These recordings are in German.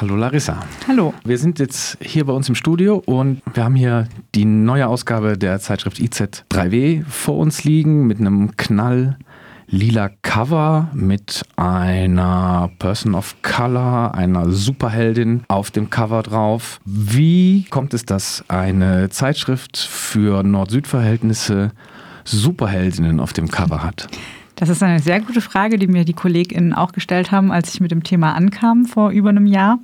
Hallo Larissa. Hallo. Wir sind jetzt hier bei uns im Studio und wir haben hier die neue Ausgabe der Zeitschrift IZ3W vor uns liegen mit einem Knall lila Cover mit einer Person of Color, einer Superheldin auf dem Cover drauf. Wie kommt es, dass eine Zeitschrift für Nord-Süd-Verhältnisse Superheldinnen auf dem Cover hat? Das ist eine sehr gute Frage, die mir die KollegInnen auch gestellt haben, als ich mit dem Thema ankam vor über einem Jahr.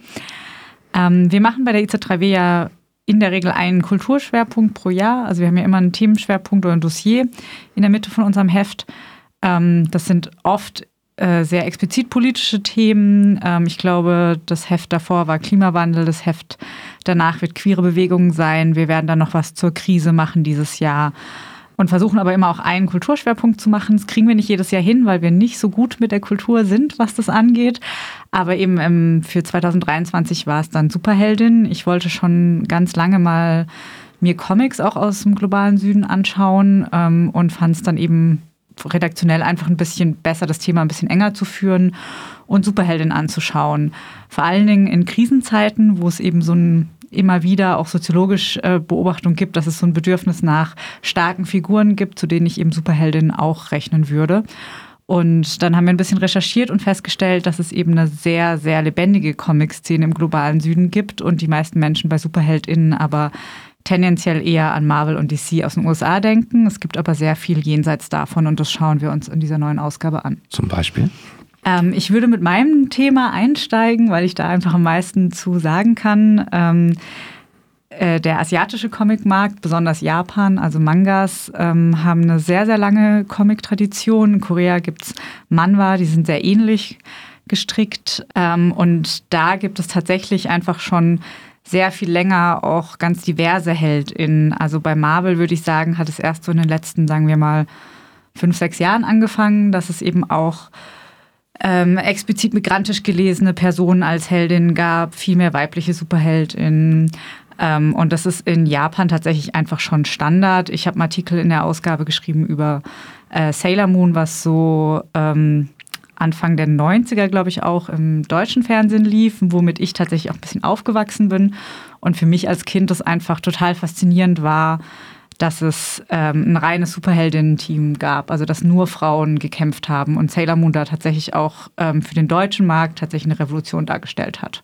Ähm, wir machen bei der IZ3W ja in der Regel einen Kulturschwerpunkt pro Jahr. Also wir haben ja immer einen Themenschwerpunkt oder ein Dossier in der Mitte von unserem Heft. Ähm, das sind oft äh, sehr explizit politische Themen. Ähm, ich glaube, das Heft davor war Klimawandel, das Heft danach wird queere Bewegungen sein. Wir werden dann noch was zur Krise machen dieses Jahr und versuchen aber immer auch einen Kulturschwerpunkt zu machen. Das kriegen wir nicht jedes Jahr hin, weil wir nicht so gut mit der Kultur sind, was das angeht. Aber eben ähm, für 2023 war es dann Superheldin. Ich wollte schon ganz lange mal mir Comics auch aus dem globalen Süden anschauen ähm, und fand es dann eben redaktionell einfach ein bisschen besser, das Thema ein bisschen enger zu führen und Superheldin anzuschauen. Vor allen Dingen in Krisenzeiten, wo es eben so ein immer wieder auch soziologisch äh, Beobachtung gibt, dass es so ein Bedürfnis nach starken Figuren gibt, zu denen ich eben Superheldinnen auch rechnen würde. Und dann haben wir ein bisschen recherchiert und festgestellt, dass es eben eine sehr, sehr lebendige Comic-Szene im globalen Süden gibt und die meisten Menschen bei SuperheldInnen aber tendenziell eher an Marvel und DC aus den USA denken. Es gibt aber sehr viel jenseits davon und das schauen wir uns in dieser neuen Ausgabe an. Zum Beispiel? Ähm, ich würde mit meinem Thema einsteigen, weil ich da einfach am meisten zu sagen kann. Ähm, äh, der asiatische Comicmarkt, besonders Japan, also Mangas, ähm, haben eine sehr, sehr lange Comic-Tradition. In Korea gibt es Manhwa, die sind sehr ähnlich gestrickt. Ähm, und da gibt es tatsächlich einfach schon sehr viel länger auch ganz diverse HeldInnen. Also bei Marvel würde ich sagen, hat es erst so in den letzten, sagen wir mal, fünf, sechs Jahren angefangen, dass es eben auch ähm, explizit migrantisch gelesene Personen als Heldin gab, viel mehr weibliche Superheldinnen. Ähm, und das ist in Japan tatsächlich einfach schon Standard. Ich habe einen Artikel in der Ausgabe geschrieben über äh, Sailor Moon, was so ähm, Anfang der 90er, glaube ich, auch im deutschen Fernsehen lief, womit ich tatsächlich auch ein bisschen aufgewachsen bin. Und für mich als Kind das einfach total faszinierend war, dass es ähm, ein reines Superheldinnen-Team gab, also dass nur Frauen gekämpft haben und Sailor Moon da tatsächlich auch ähm, für den deutschen Markt tatsächlich eine Revolution dargestellt hat.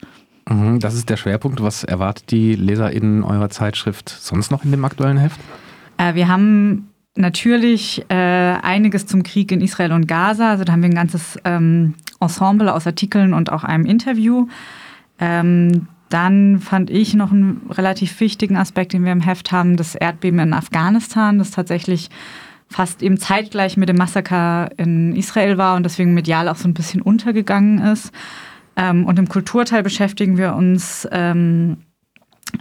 Mhm, das ist der Schwerpunkt. Was erwartet die LeserInnen eurer Zeitschrift sonst noch in dem aktuellen Heft? Äh, wir haben natürlich äh, einiges zum Krieg in Israel und Gaza. Also da haben wir ein ganzes ähm, Ensemble aus Artikeln und auch einem Interview. Ähm, dann fand ich noch einen relativ wichtigen Aspekt, den wir im Heft haben, das Erdbeben in Afghanistan, das tatsächlich fast eben zeitgleich mit dem Massaker in Israel war und deswegen medial auch so ein bisschen untergegangen ist. Ähm, und im Kulturteil beschäftigen wir uns ähm,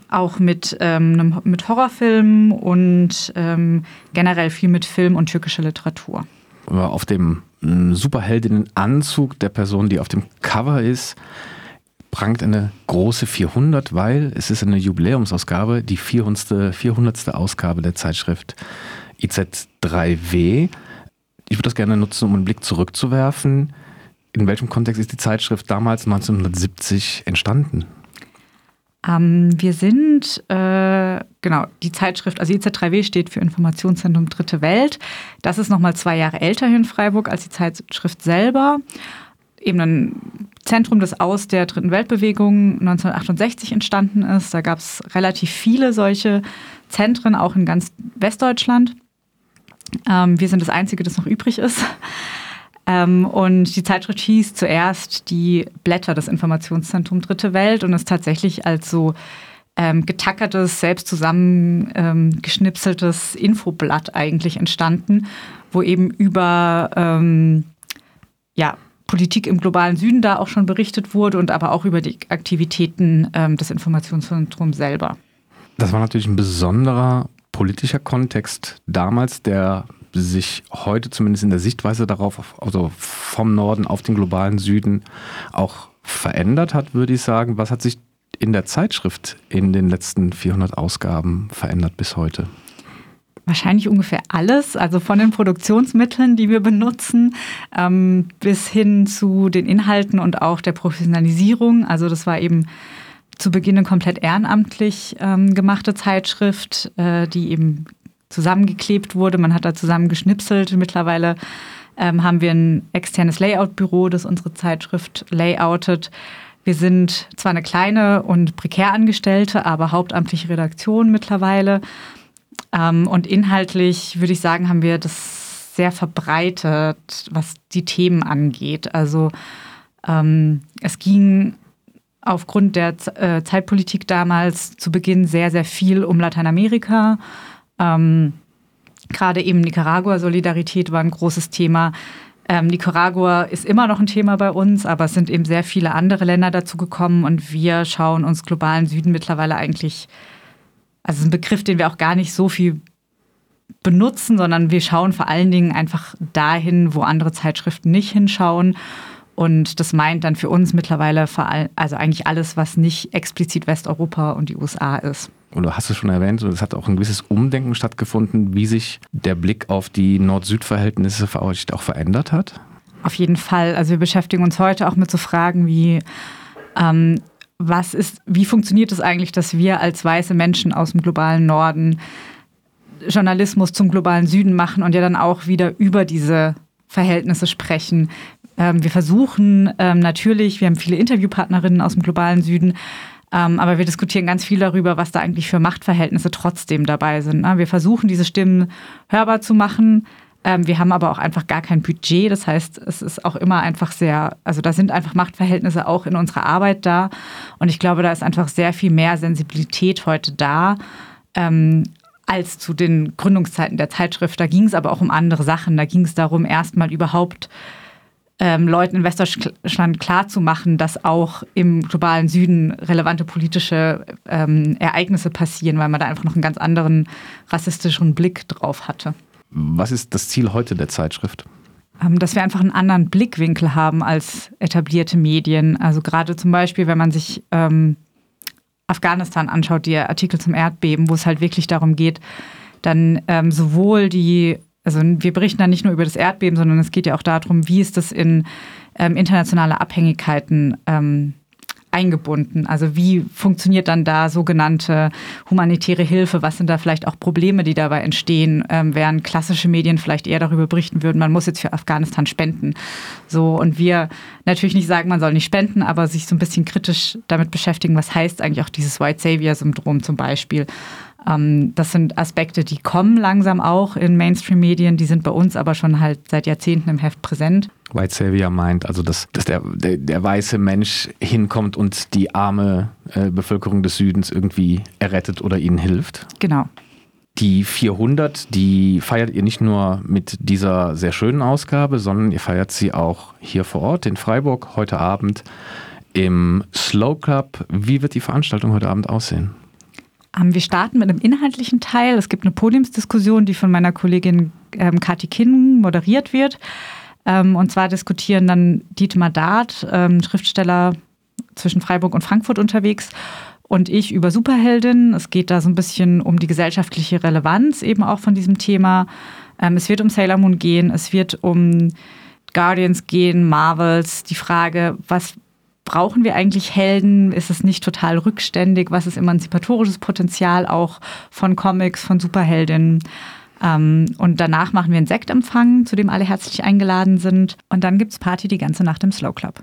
auch mit, ähm, mit Horrorfilmen und generell viel mit Film und türkischer Literatur. Auf dem Superheldinnenanzug der Person, die auf dem Cover ist, prangt eine große 400, weil es ist eine Jubiläumsausgabe, die 400. 400. Ausgabe der Zeitschrift IZ3W. Ich würde das gerne nutzen, um einen Blick zurückzuwerfen. In welchem Kontext ist die Zeitschrift damals 1970 entstanden? Ähm, wir sind, äh, genau, die Zeitschrift, also IZ3W steht für Informationszentrum Dritte Welt. Das ist nochmal zwei Jahre älter hier in Freiburg als die Zeitschrift selber eben ein Zentrum, das aus der Dritten Weltbewegung 1968 entstanden ist. Da gab es relativ viele solche Zentren, auch in ganz Westdeutschland. Ähm, wir sind das Einzige, das noch übrig ist. Ähm, und die Zeitschrift hieß zuerst die Blätter des Informationszentrums Dritte Welt und ist tatsächlich als so ähm, getackertes, selbst zusammengeschnipseltes ähm, Infoblatt eigentlich entstanden, wo eben über ähm, ja, Politik im globalen Süden da auch schon berichtet wurde und aber auch über die Aktivitäten ähm, des Informationszentrums selber. Das war natürlich ein besonderer politischer Kontext damals, der sich heute zumindest in der Sichtweise darauf, also vom Norden auf den globalen Süden auch verändert hat, würde ich sagen. Was hat sich in der Zeitschrift in den letzten 400 Ausgaben verändert bis heute? Wahrscheinlich ungefähr alles, also von den Produktionsmitteln, die wir benutzen, ähm, bis hin zu den Inhalten und auch der Professionalisierung. Also das war eben zu Beginn eine komplett ehrenamtlich ähm, gemachte Zeitschrift, äh, die eben zusammengeklebt wurde. Man hat da zusammen geschnipselt. Mittlerweile ähm, haben wir ein externes Layout-Büro, das unsere Zeitschrift layoutet. Wir sind zwar eine kleine und prekär Angestellte, aber hauptamtliche Redaktion mittlerweile. Ähm, und inhaltlich würde ich sagen, haben wir das sehr verbreitet, was die Themen angeht. Also ähm, es ging aufgrund der äh, Zeitpolitik damals zu Beginn sehr, sehr viel um Lateinamerika. Ähm, Gerade eben Nicaragua-Solidarität war ein großes Thema. Ähm, Nicaragua ist immer noch ein Thema bei uns, aber es sind eben sehr viele andere Länder dazu gekommen und wir schauen uns globalen Süden mittlerweile eigentlich also ein Begriff, den wir auch gar nicht so viel benutzen, sondern wir schauen vor allen Dingen einfach dahin, wo andere Zeitschriften nicht hinschauen. Und das meint dann für uns mittlerweile also eigentlich alles, was nicht explizit Westeuropa und die USA ist. Und du hast es schon erwähnt, es hat auch ein gewisses Umdenken stattgefunden, wie sich der Blick auf die Nord-Süd-Verhältnisse auch verändert hat? Auf jeden Fall. Also wir beschäftigen uns heute auch mit so Fragen wie, ähm, was ist, wie funktioniert es eigentlich, dass wir als weiße Menschen aus dem globalen Norden Journalismus zum globalen Süden machen und ja dann auch wieder über diese Verhältnisse sprechen. Ähm, wir versuchen ähm, natürlich, wir haben viele Interviewpartnerinnen aus dem globalen Süden, ähm, aber wir diskutieren ganz viel darüber, was da eigentlich für Machtverhältnisse trotzdem dabei sind. Ne? Wir versuchen, diese Stimmen hörbar zu machen, ähm, wir haben aber auch einfach gar kein Budget. Das heißt, es ist auch immer einfach sehr, also da sind einfach Machtverhältnisse auch in unserer Arbeit da. Und ich glaube, da ist einfach sehr viel mehr Sensibilität heute da. Ähm, als zu den Gründungszeiten der Zeitschrift. Da ging es aber auch um andere Sachen. Da ging es darum, erstmal überhaupt ähm, Leuten in Westdeutschland klarzumachen, dass auch im globalen Süden relevante politische ähm, Ereignisse passieren, weil man da einfach noch einen ganz anderen rassistischen Blick drauf hatte. Was ist das Ziel heute der Zeitschrift? Ähm, dass wir einfach einen anderen Blickwinkel haben als etablierte Medien. Also gerade zum Beispiel, wenn man sich ähm, Afghanistan anschaut, die Artikel zum Erdbeben, wo es halt wirklich darum geht, dann ähm, sowohl die, also wir berichten dann nicht nur über das Erdbeben, sondern es geht ja auch darum, wie ist das in ähm, internationale Abhängigkeiten ähm, eingebunden? Also wie funktioniert dann da sogenannte humanitäre Hilfe? Was sind da vielleicht auch Probleme, die dabei entstehen, ähm, während klassische Medien vielleicht eher darüber berichten würden, man muss jetzt für Afghanistan spenden. So und wir natürlich nicht sagen, man soll nicht spenden, aber sich so ein bisschen kritisch damit beschäftigen, was heißt eigentlich auch dieses White Savior Syndrom zum Beispiel. Ähm, das sind Aspekte, die kommen langsam auch in Mainstream-Medien, die sind bei uns aber schon halt seit Jahrzehnten im Heft präsent. White Savior meint, also dass, dass der, der, der weiße Mensch hinkommt und die arme äh, Bevölkerung des Südens irgendwie errettet oder ihnen hilft. Genau. Die 400, die feiert ihr nicht nur mit dieser sehr schönen Ausgabe, sondern ihr feiert sie auch hier vor Ort in Freiburg heute Abend im Slow Club. Wie wird die Veranstaltung heute Abend aussehen? Ähm, wir starten mit einem inhaltlichen Teil. Es gibt eine Podiumsdiskussion, die von meiner Kollegin ähm, Kathi Kinn moderiert wird. Ähm, und zwar diskutieren dann Dietmar Dart, ähm, Schriftsteller zwischen Freiburg und Frankfurt unterwegs, und ich über Superheldin. Es geht da so ein bisschen um die gesellschaftliche Relevanz eben auch von diesem Thema. Ähm, es wird um Sailor Moon gehen, es wird um Guardians gehen, Marvels, die Frage, was brauchen wir eigentlich Helden? Ist es nicht total rückständig? Was ist emanzipatorisches Potenzial auch von Comics, von Superheldinnen? Ähm, und danach machen wir einen Sektempfang, zu dem alle herzlich eingeladen sind. Und dann gibt es Party die ganze Nacht im Slow Club.